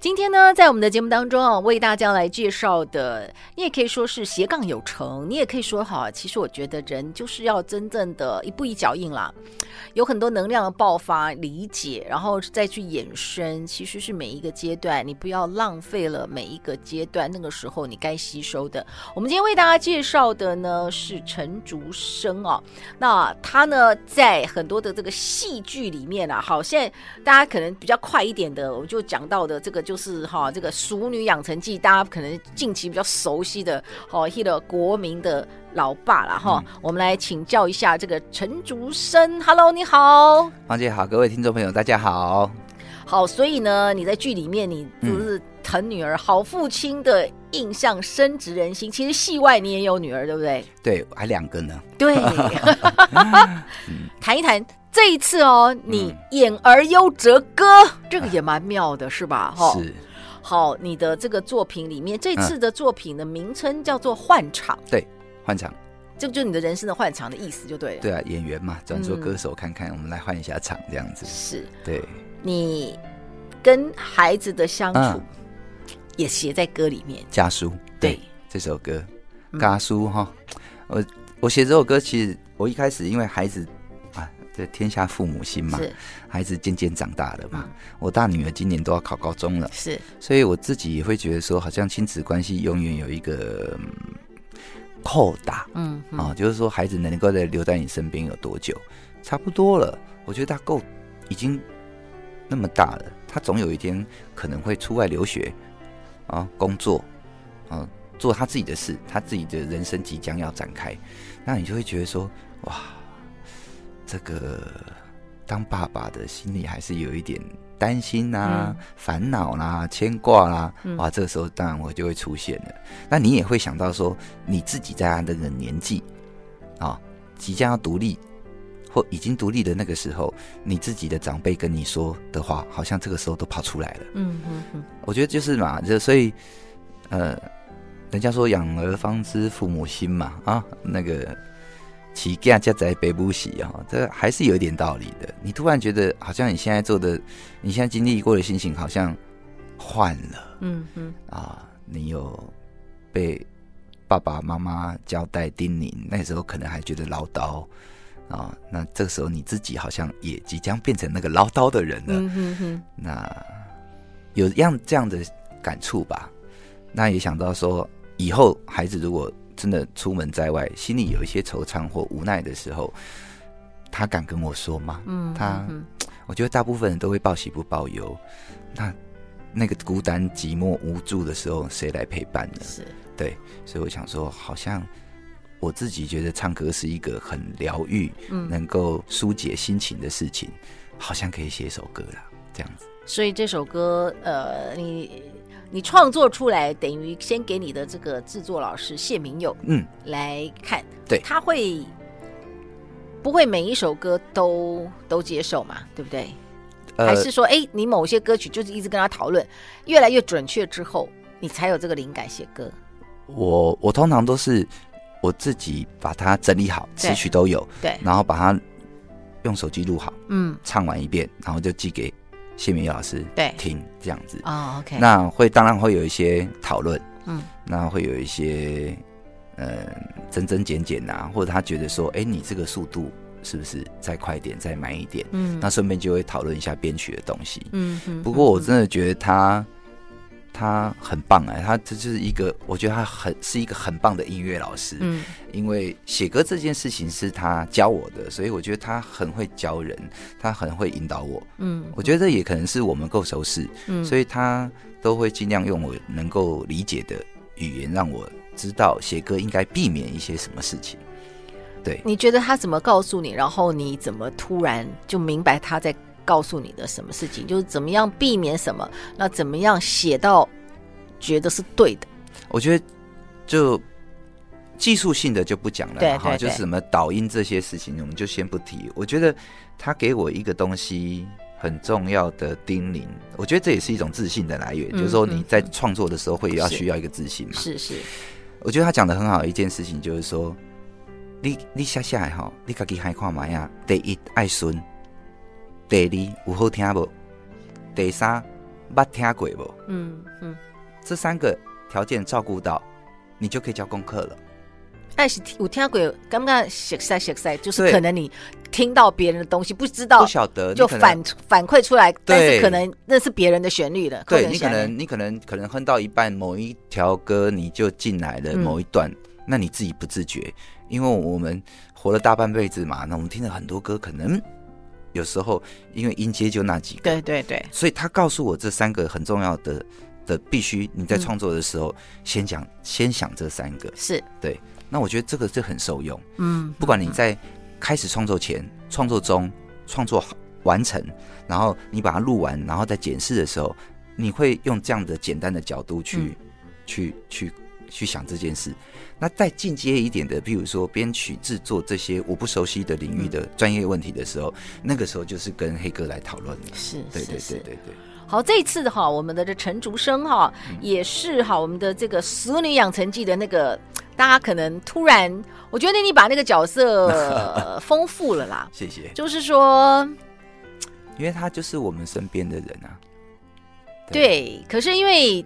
今天呢，在我们的节目当中啊，为大家来介绍的，你也可以说是斜杠有成，你也可以说哈，其实我觉得人就是要真正的一步一脚印啦，有很多能量的爆发、理解，然后再去衍生，其实是每一个阶段，你不要浪费了每一个阶段那个时候你该吸收的。我们今天为大家介绍的呢是陈竹生啊，那他呢在很多的这个戏剧里面啊，好，现在大家可能比较快一点的，我就讲到的这个。就是哈，这个《熟女养成记》，大家可能近期比较熟悉的，哦，一个国民的老爸了哈。嗯、我们来请教一下这个陈竹生。Hello，你好，芳姐好，各位听众朋友，大家好。好，所以呢，你在剧里面，你就是疼女儿、嗯、好父亲的印象深植人心。其实戏外你也有女儿，对不对？对，还两个呢。对，谈一谈。这一次哦，你演而优则歌，嗯、这个也蛮妙的，是吧？哈，是。好，你的这个作品里面，这次的作品的名称叫做《换场》。对，换场，这就你的人生的换场的意思，就对了。对啊，演员嘛，转做歌手看看，嗯、我们来换一下场，这样子。是，对。你跟孩子的相处，嗯、也写在歌里面。家书，对，对这首歌，家书哈。我我写这首歌，其实我一开始因为孩子。这天下父母心嘛，孩子渐渐长大了嘛。嗯、我大女儿今年都要考高中了，是，所以我自己也会觉得说，好像亲子关系永远有一个扣打，嗯，嗯啊，就是说孩子能够在留在你身边有多久，差不多了。我觉得他够，已经那么大了，他总有一天可能会出外留学啊，工作啊，做他自己的事，他自己的人生即将要展开，那你就会觉得说，哇。这个当爸爸的心里还是有一点担心啊、嗯、烦恼啦、啊、牵挂啦、啊。嗯、哇，这个时候当然我就会出现了。那你也会想到说，你自己在他那个年纪啊、哦，即将要独立或已经独立的那个时候，你自己的长辈跟你说的话，好像这个时候都跑出来了。嗯嗯嗯。我觉得就是嘛，就所以呃，人家说养儿方知父母心嘛，啊，那个。起家家在北部喜啊，这还是有一点道理的。你突然觉得，好像你现在做的，你现在经历过的心情，好像换了。嗯嗯啊，你有被爸爸妈妈交代叮咛，那时候可能还觉得唠叨啊。那这个时候你自己好像也即将变成那个唠叨的人了。嗯哼哼。那有样这样的感触吧？那也想到说，以后孩子如果。真的出门在外，心里有一些惆怅或无奈的时候，他敢跟我说吗？嗯，他，我觉得大部分人都会报喜不报忧。那那个孤单寂寞无助的时候，谁来陪伴呢？是，对，所以我想说，好像我自己觉得唱歌是一个很疗愈，嗯，能够疏解心情的事情，好像可以写首歌啦，这样子。所以这首歌，呃，你。你创作出来，等于先给你的这个制作老师谢明友，嗯，来看，对，他会不会每一首歌都都接受嘛？对不对？呃、还是说，哎，你某些歌曲就是一直跟他讨论，越来越准确之后，你才有这个灵感写歌？我我通常都是我自己把它整理好，词曲都有，对，然后把它用手机录好，嗯，唱完一遍，然后就寄给。谢明老师对听这样子哦，OK，那会当然会有一些讨论，嗯，那会有一些呃增增减减啊，或者他觉得说，哎，你这个速度是不是再快一点，再慢一点？嗯，那顺便就会讨论一下编曲的东西。嗯嗯。不过我真的觉得他他很棒哎，他这就是一个，我觉得他很是一个很棒的音乐老师。嗯，因为写歌这件事情是他教我的，所以我觉得他很会教人，他很会引导我。嗯，我觉得这也可能是我们够熟识，嗯，所以他都会尽量用我能够理解的语言，让我知道写歌应该避免一些什么事情。对，你觉得他怎么告诉你？然后你怎么突然就明白他在告诉你的什么事情？就是怎么样避免什么？那怎么样写到觉得是对的？我觉得就技术性的就不讲了，对，对，对，就是什么导音这些事情，我们就先不提。我觉得他给我一个东西很重要的叮咛，我觉得这也是一种自信的来源。嗯、就是说你在创作的时候会要需要一个自信嘛？是是，我觉得他讲的很好的一件事情就是说。你你写下来哈，你自己还看嘛呀？第一爱顺，第二有好听不？第三捌听过不？嗯嗯，这三个条件照顾到，你就可以交功课了。但是有听过，刚刚写塞写塞，就是可能你听到别人的东西，不知道，不晓得，就反反馈出来，但是可能那是别人的旋律了。对，你可能你可能可能哼到一半，某一条歌你就进来了某一段，那你自己不自觉。因为我们活了大半辈子嘛，那我们听了很多歌，可能有时候因为音阶就那几个，对对对，所以他告诉我这三个很重要的的必须，你在创作的时候先讲、嗯、先想这三个，是。对。那我觉得这个就很受用，嗯，不管你在开始创作前、创作中、创作完成，然后你把它录完，然后再检视的时候，你会用这样的简单的角度去、嗯、去去去想这件事。那再进阶一点的，譬如说编曲制作这些我不熟悉的领域的专业问题的时候，嗯、那个时候就是跟黑哥来讨论了。是，对对对对对。好，这一次的哈，我们的这陈竹生哈，嗯、也是哈，我们的这个《俗女养成记》的那个，大家可能突然，我觉得你把那个角色 丰富了啦。谢谢。就是说，因为他就是我们身边的人啊。对，对可是因为。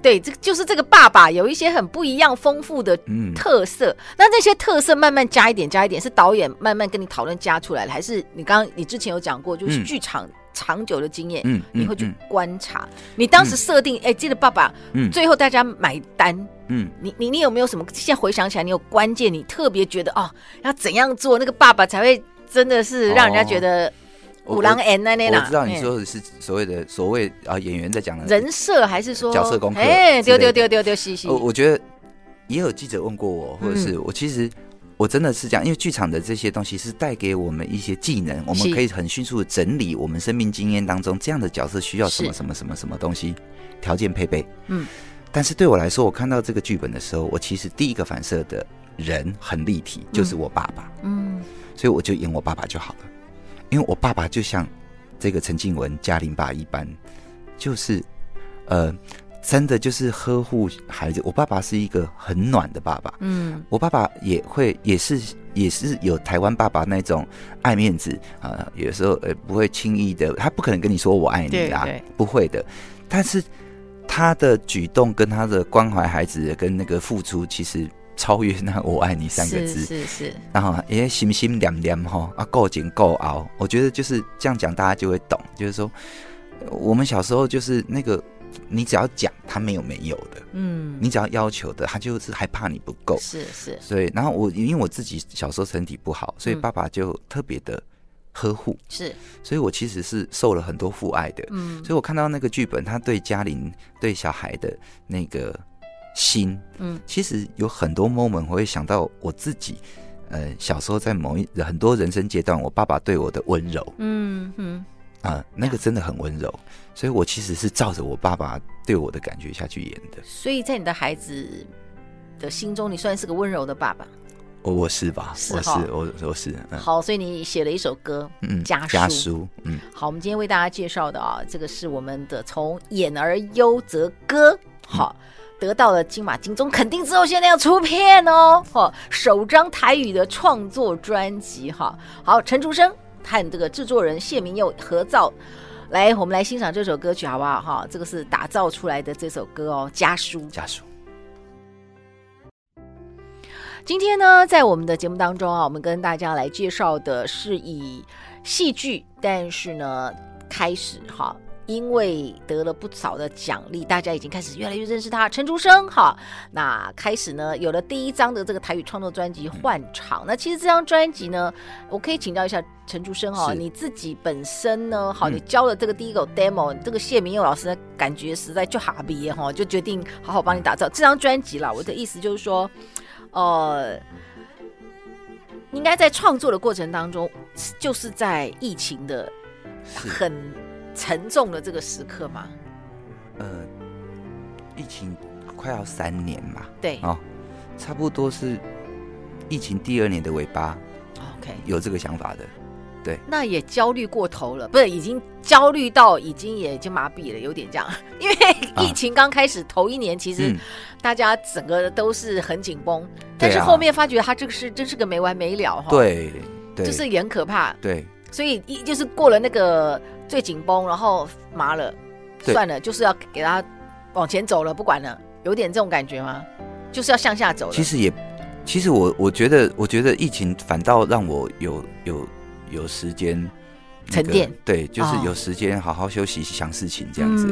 对，这就是这个爸爸有一些很不一样、丰富的特色。嗯、那这些特色慢慢加一点、加一点，是导演慢慢跟你讨论加出来的，还是你刚刚你之前有讲过，就是剧场长久的经验，嗯，你会去观察。你当时设定，哎、嗯，这个爸爸，嗯，最后大家买单，嗯，你你你有没有什么？现在回想起来，你有关键，你特别觉得哦，要怎样做，那个爸爸才会真的是让人家觉得。五郎 N 那那我知道你说的是所谓的所谓啊演员在讲的人设还是说角色功课？哎，丢丢丢丢丢嘻嘻。我我觉得也有记者问过我，或者是我其实我真的是这样，因为剧场的这些东西是带给我们一些技能，我们可以很迅速的整理我们生命经验当中这样的角色需要什么什么什么什么东西条件配备。嗯，但是对我来说，我看到这个剧本的时候，我其实第一个反射的人很立体，就是我爸爸。嗯，所以我就演我爸爸就好了。因为我爸爸就像这个陈静文嘉玲爸一般，就是呃，真的就是呵护孩子。我爸爸是一个很暖的爸爸，嗯，我爸爸也会也是也是有台湾爸爸那种爱面子啊、呃，有时候呃不会轻易的，他不可能跟你说我爱你啊，不会的。但是他的举动跟他的关怀孩子跟那个付出，其实。超越那“我爱你”三个字，是是是，然后也心心念念哈啊，够紧够熬。我觉得就是这样讲，大家就会懂。就是说，我们小时候就是那个，你只要讲，他没有没有的，嗯，你只要要求的，他就是害怕你不够，是是。所以，然后我因为我自己小时候身体不好，所以爸爸就特别的呵护，是。所以我其实是受了很多父爱的，嗯。所以我看到那个剧本，他对嘉玲对小孩的那个。心，嗯，其实有很多 moment 我会想到我自己，呃，小时候在某一很多人生阶段，我爸爸对我的温柔，嗯哼，啊、呃，那个真的很温柔，所以我其实是照着我爸爸对我的感觉下去演的。所以在你的孩子的心中，你算是个温柔的爸爸。我我是吧？是我是我我是。嗯、好，所以你写了一首歌，嗯，家书。家书，嗯。好，我们今天为大家介绍的啊，这个是我们的从演而优则歌，好。嗯得到了金马金钟肯定之后，现在要出片哦，哈，首张台语的创作专辑，哈，好，陈竹生和这个制作人谢明佑合照，来，我们来欣赏这首歌曲好不好？哈，这个是打造出来的这首歌哦，家书，家书。今天呢，在我们的节目当中啊，我们跟大家来介绍的是以戏剧，但是呢，开始哈。因为得了不少的奖励，大家已经开始越来越认识他陈竹生哈。那开始呢，有了第一张的这个台语创作专辑《换场》。那其实这张专辑呢，我可以请教一下陈竹生哈，你自己本身呢，好，你教了这个第一个 demo，、嗯、这个谢明佑老师的感觉实在就哈比哈，就决定好好帮你打造这张专辑了。我的意思就是说，呃，应该在创作的过程当中，就是在疫情的很。沉重的这个时刻吗？呃，疫情快要三年嘛，对哦，差不多是疫情第二年的尾巴。OK，有这个想法的，对。那也焦虑过头了，不是已经焦虑到已经也已经麻痹了，有点这样。因为疫情刚开始头一年，其实大家整个都是很紧绷，嗯、但是后面发觉他这个是真是个没完没了哈。对，对，就是也很可怕。对，所以一就是过了那个。最紧绷，然后麻了，算了，就是要给他往前走了，不管了，有点这种感觉吗？就是要向下走了。其实也，其实我我觉得，我觉得疫情反倒让我有有有时间、那个、沉淀，对，就是有时间好好休息、想事情这样子。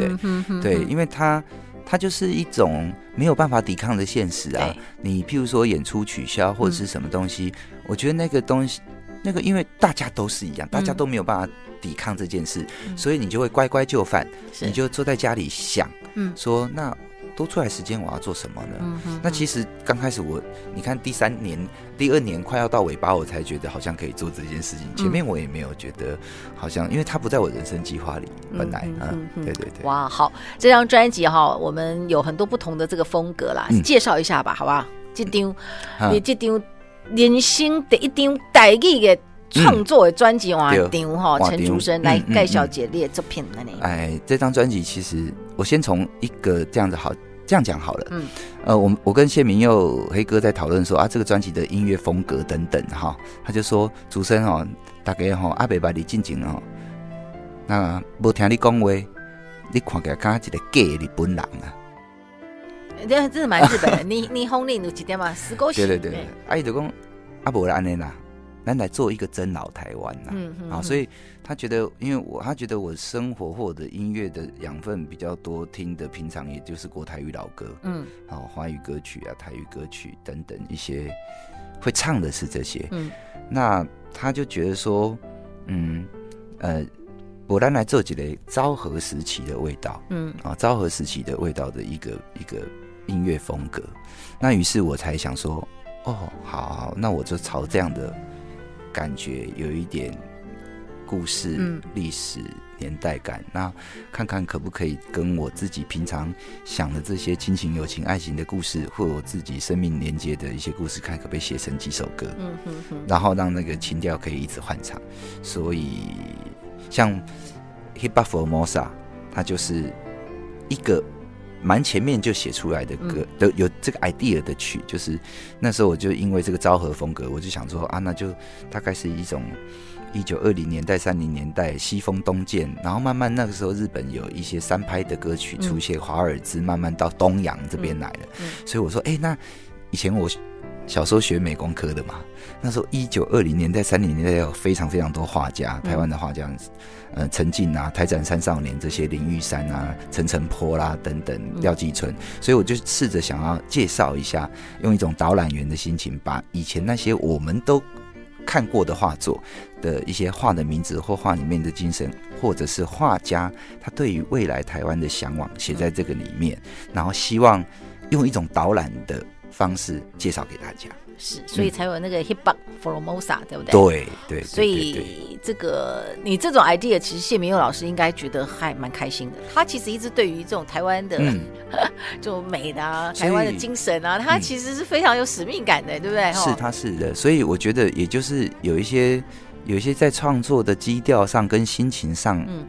对，因为它它就是一种没有办法抵抗的现实啊。你譬如说演出取消或者是什么东西，嗯、我觉得那个东西。那个，因为大家都是一样，大家都没有办法抵抗这件事，嗯、所以你就会乖乖就范，你就坐在家里想，嗯，说那多出来时间我要做什么呢？嗯、那其实刚开始我，你看第三年、第二年快要到尾巴，我才觉得好像可以做这件事情。前面我也没有觉得好像，因为它不在我人生计划里，本来嗯，嗯，对对对。哇，好，这张专辑哈，我们有很多不同的这个风格啦，嗯、介绍一下吧，好不好？这张，嗯、你这张。人生第一张台语的创作的专辑，哇，张哈陈竹生来介绍杰列作品了呢。哎，这张专辑其实我先从一个这样子好这样讲好了。嗯，呃，我我跟谢明佑黑哥在讨论说啊，这个专辑的音乐风格等等哈，他就说竹生哦，大概吼阿伯把你进前哦，那无听你讲话，你看起来像一个假日本人啊。这真是蛮日本的。你你红领有几点嘛？十勾血。对对对，阿姨就讲阿伯安内啦，咱来做一个真老台湾呐。嗯嗯。啊，所以他觉得，因为我他觉得我生活或者音乐的养分比较多，听的平常也就是国台语老歌，嗯，好华语歌曲啊、台语歌曲等等一些会唱的是这些。嗯。那他就觉得说，嗯呃，我咱来做几类昭和时期的味道，嗯啊，昭和时期的味道的一个一个。音乐风格，那于是我才想说，哦，好，好，那我就朝这样的感觉，有一点故事、历史、年代感，那看看可不可以跟我自己平常想的这些亲情、友情、爱情的故事，或我自己生命连接的一些故事，看可不可以写成几首歌，嗯哼哼，然后让那个情调可以一直换唱。所以，像《Hip Hop Formosa》，它就是一个。蛮前面就写出来的歌，都有这个 idea 的曲，就是那时候我就因为这个昭和风格，我就想说啊，那就大概是一种一九二零年代、三零年代西风东渐，然后慢慢那个时候日本有一些三拍的歌曲出现，华尔兹慢慢到东洋这边来了，所以我说，哎，那以前我。小时候学美工科的嘛，那时候一九二零年代、三零年代有非常非常多画家，台湾的画家，呃，陈进啊、台展三少年这些，林玉山啊、陈澄波啦等等，廖继春，所以我就试着想要介绍一下，用一种导览员的心情，把以前那些我们都看过的画作的一些画的名字或画里面的精神，或者是画家他对于未来台湾的向往写在这个里面，然后希望用一种导览的。方式介绍给大家，是，所以才有那个 Hip Hop Formosa，对不对？对对，所以这个你这种 idea，其实谢明佑老师应该觉得还蛮开心的。他其实一直对于这种台湾的 这种美的啊，台湾的精神啊，他其实是非常有使命感的，对不对？是，他是的。所以我觉得，也就是有一些有一些在创作的基调上跟心情上，嗯。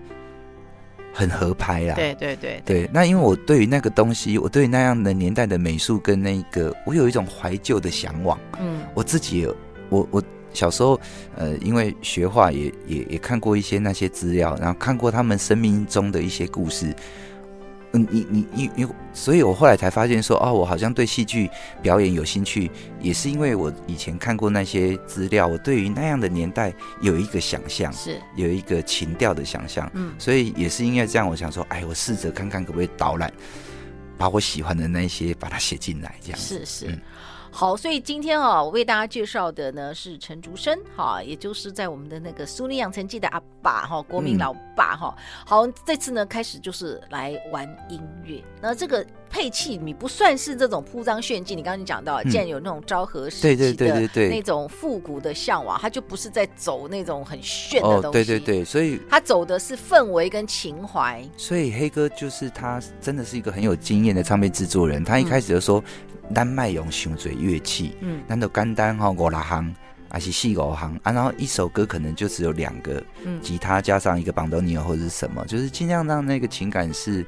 很合拍啦！对对对对，那因为我对于那个东西，我对于那样的年代的美术跟那个，我有一种怀旧的向往。嗯，我自己有，我我小时候呃，因为学画也也也看过一些那些资料，然后看过他们生命中的一些故事。嗯，你你你你，所以我后来才发现说，哦，我好像对戏剧表演有兴趣，也是因为我以前看过那些资料，我对于那样的年代有一个想象，是。有一个情调的想象，嗯，所以也是因为这样，我想说，哎，我试着看看可不可以导览，把我喜欢的那些把它写进来，这样是是。嗯好，所以今天啊，我为大家介绍的呢是陈竹生，哈，也就是在我们的那个《苏宁养成记》的阿爸，哈，国民老爸，哈、嗯。好，这次呢开始就是来玩音乐，那这个配器你不算是这种铺张炫技，你刚刚你讲到，既然有那种昭和时期的那种复古的向往，他就不是在走那种很炫的东西，哦、对对对，所以他走的是氛围跟情怀。所以黑哥就是他真的是一个很有经验的唱片制作人，他一开始就说。嗯单卖用熊嘴乐器，嗯，难道简单哈五六行，还是四五行啊？然后一首歌可能就只有两个，嗯，吉他加上一个邦多尼尔或者是什么，就是尽量让那个情感是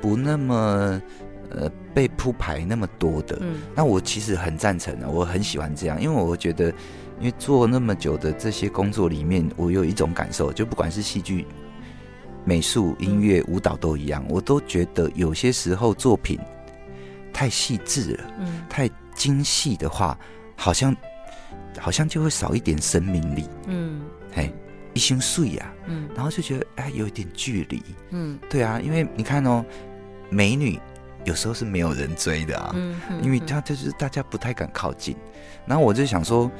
不那么呃被铺排那么多的。嗯，那我其实很赞成的，我很喜欢这样，因为我觉得，因为做那么久的这些工作里面，我有一种感受，就不管是戏剧、美术、音乐、舞蹈都一样，我都觉得有些时候作品。太细致了，嗯，太精细的话，好像好像就会少一点生命力，嗯，嘿，一心碎呀，嗯，然后就觉得哎，有一点距离，嗯，对啊，因为你看哦，美女有时候是没有人追的啊，嗯，因为她就是大家不太敢靠近，然后我就想说，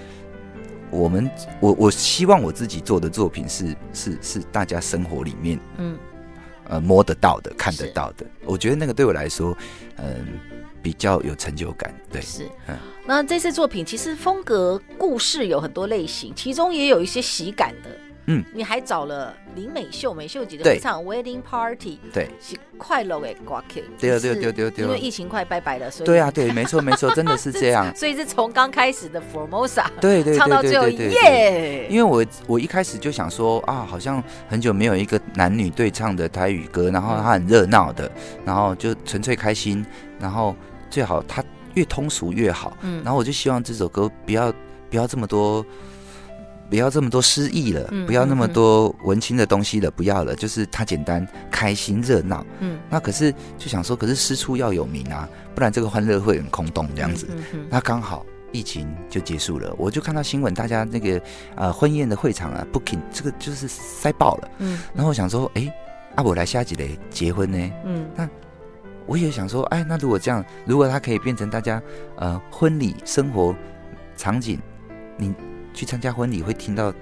我们我我希望我自己做的作品是是是大家生活里面，嗯，呃，摸得到的，看得到的，我觉得那个对我来说，嗯。比较有成就感，对，是，嗯，那这次作品其实风格故事有很多类型，其中也有一些喜感的，嗯，你还找了林美秀，美秀姐的唱 Wedding Party，对，是快乐的歌曲，对对对对对，因为疫情快拜拜了，所以对啊，对，没错没错，真的是这 样，所以是从刚开始的 Formosa，对对，唱到最后耶，因为我我一开始就想说啊，好像很久没有一个男女对唱的台语歌，然后它很热闹的，然后就纯粹开心，然后。最好它越通俗越好，嗯，然后我就希望这首歌不要不要这么多，不要这么多诗意了，嗯，不要那么多文青的东西了，不要了，就是它简单、开心、热闹，嗯，那可是就想说，可是师出要有名啊，不然这个欢乐会很空洞这样子，那刚好疫情就结束了，我就看到新闻，大家那个呃婚宴的会场啊，booking 这个就是塞爆了，嗯，然后我想说，哎，阿伯来下几雷结婚呢，嗯，那。我也想说，哎，那如果这样，如果它可以变成大家呃婚礼生活场景，你去参加婚礼会听到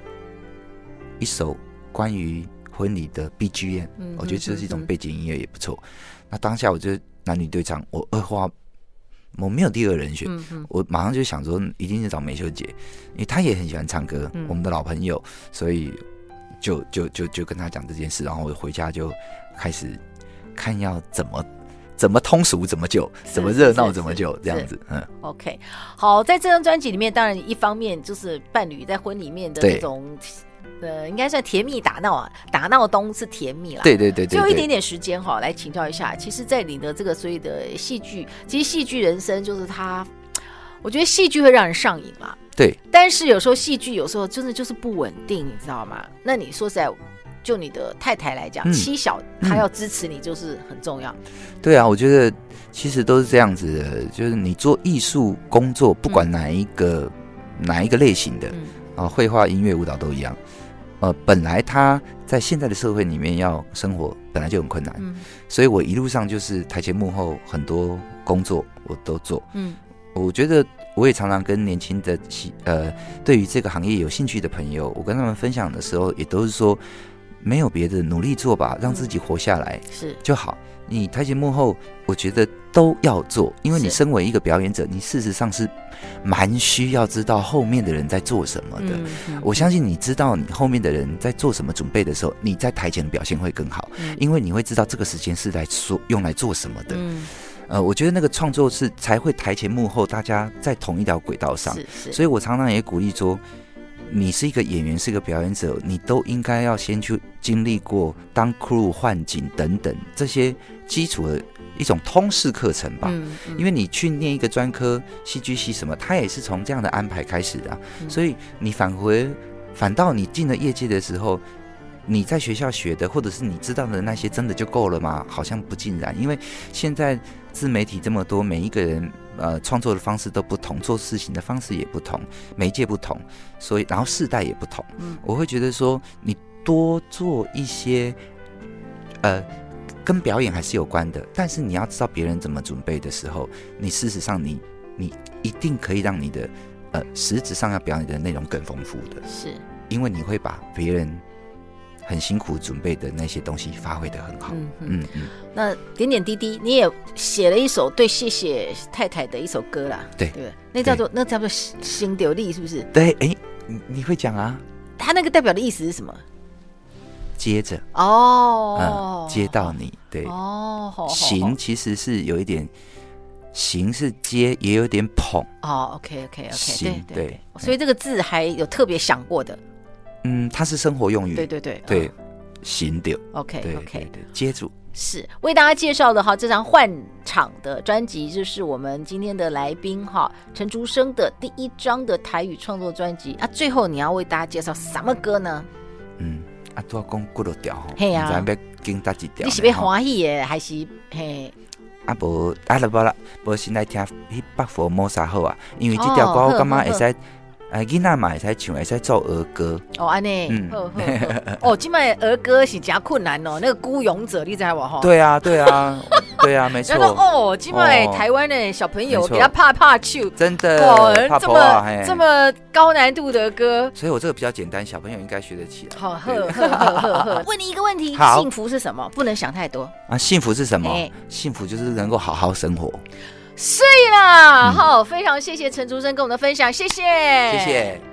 一首关于婚礼的 BGM，嗯，我觉得这是一种背景音乐也不错。嗯、那当下我就男女对唱，我二话我没有第二人选，嗯，我马上就想说一定是找美秀姐，因为她也很喜欢唱歌，嗯，我们的老朋友，所以就就就就跟她讲这件事，然后我回家就开始看要怎么。怎么通俗怎么就，怎么热闹怎么就这样子，嗯。OK，好，在这张专辑里面，当然一方面就是伴侣在婚里面的这种，呃，应该算甜蜜打闹啊，打闹东是甜蜜啦。对对对，对，对，最后一点点时间哈，来请教一下，其实，在你的这个所谓的戏剧，其实戏剧人生就是它，我觉得戏剧会让人上瘾嘛。对。但是有时候戏剧有时候真的就是不稳定，你知道吗？那你说实在。就你的太太来讲，嗯、妻小她要支持你就是很重要。对啊，我觉得其实都是这样子的，就是你做艺术工作，不管哪一个、嗯、哪一个类型的、嗯、啊，绘画、音乐、舞蹈都一样。呃，本来他在现在的社会里面要生活本来就很困难，嗯、所以我一路上就是台前幕后很多工作我都做。嗯，我觉得我也常常跟年轻的呃，对于这个行业有兴趣的朋友，我跟他们分享的时候，也都是说。没有别的，努力做吧，让自己活下来是就好。你台前幕后，我觉得都要做，因为你身为一个表演者，你事实上是蛮需要知道后面的人在做什么的。我相信你知道你后面的人在做什么准备的时候，你在台前的表现会更好，因为你会知道这个时间是来说用来做什么的。呃，我觉得那个创作是才会台前幕后大家在同一条轨道上，所以我常常也鼓励说。你是一个演员，是一个表演者，你都应该要先去经历过当 crew 换景等等这些基础的一种通识课程吧。嗯嗯、因为你去念一个专科戏剧系什么，他也是从这样的安排开始的、啊，嗯、所以你返回反倒你进了业界的时候，你在学校学的，或者是你知道的那些，真的就够了吗？好像不尽然，因为现在自媒体这么多，每一个人呃创作的方式都不同，做事情的方式也不同，媒介不同，所以然后世代也不同。嗯，我会觉得说，你多做一些，呃。跟表演还是有关的，但是你要知道别人怎么准备的时候，你事实上你你一定可以让你的呃实质上要表演的内容更丰富的，是，因为你会把别人很辛苦准备的那些东西发挥的很好。嗯嗯嗯。那点点滴滴，你也写了一首对谢谢太太的一首歌啦，对对，那叫做那叫做心流力是不是？对，哎，你你会讲啊？他那个代表的意思是什么？接着哦，嗯，接到你对哦，行其实是有一点，行是接，也有点捧哦。OK OK OK，行对，所以这个字还有特别想过的。嗯，它是生活用语。对对对对，行的 OK OK 对，接住是为大家介绍的哈，这张换场的专辑就是我们今天的来宾哈，陈竹生的第一张的台语创作专辑啊。最后你要为大家介绍什么歌呢？嗯。啊，都要讲几多条吼？系啊，要跟大几条？你是要欢喜的，还是嘿？啊，无啊，来无啦，无先来听《迄百佛摩萨好啊，因为这条歌我感觉会使，哎，囡仔嘛会使唱，会使做儿歌。哦，安尼，嗯，哦，今麦儿歌是真困难哦，那个孤勇者，你知无吼？对啊，对啊，对啊，没错。哦，今麦台湾的小朋友比较怕怕去，真的，这么这么高难度的歌。所以我这个比较简单，小朋友应该学得起来。好，呵呵呵呵。问你一个问题：幸福是什么？不能想太多啊。幸福是什么？幸福就是能够好好生活。是啦，好，非常谢谢陈竹生跟我们的分享，谢谢，谢谢。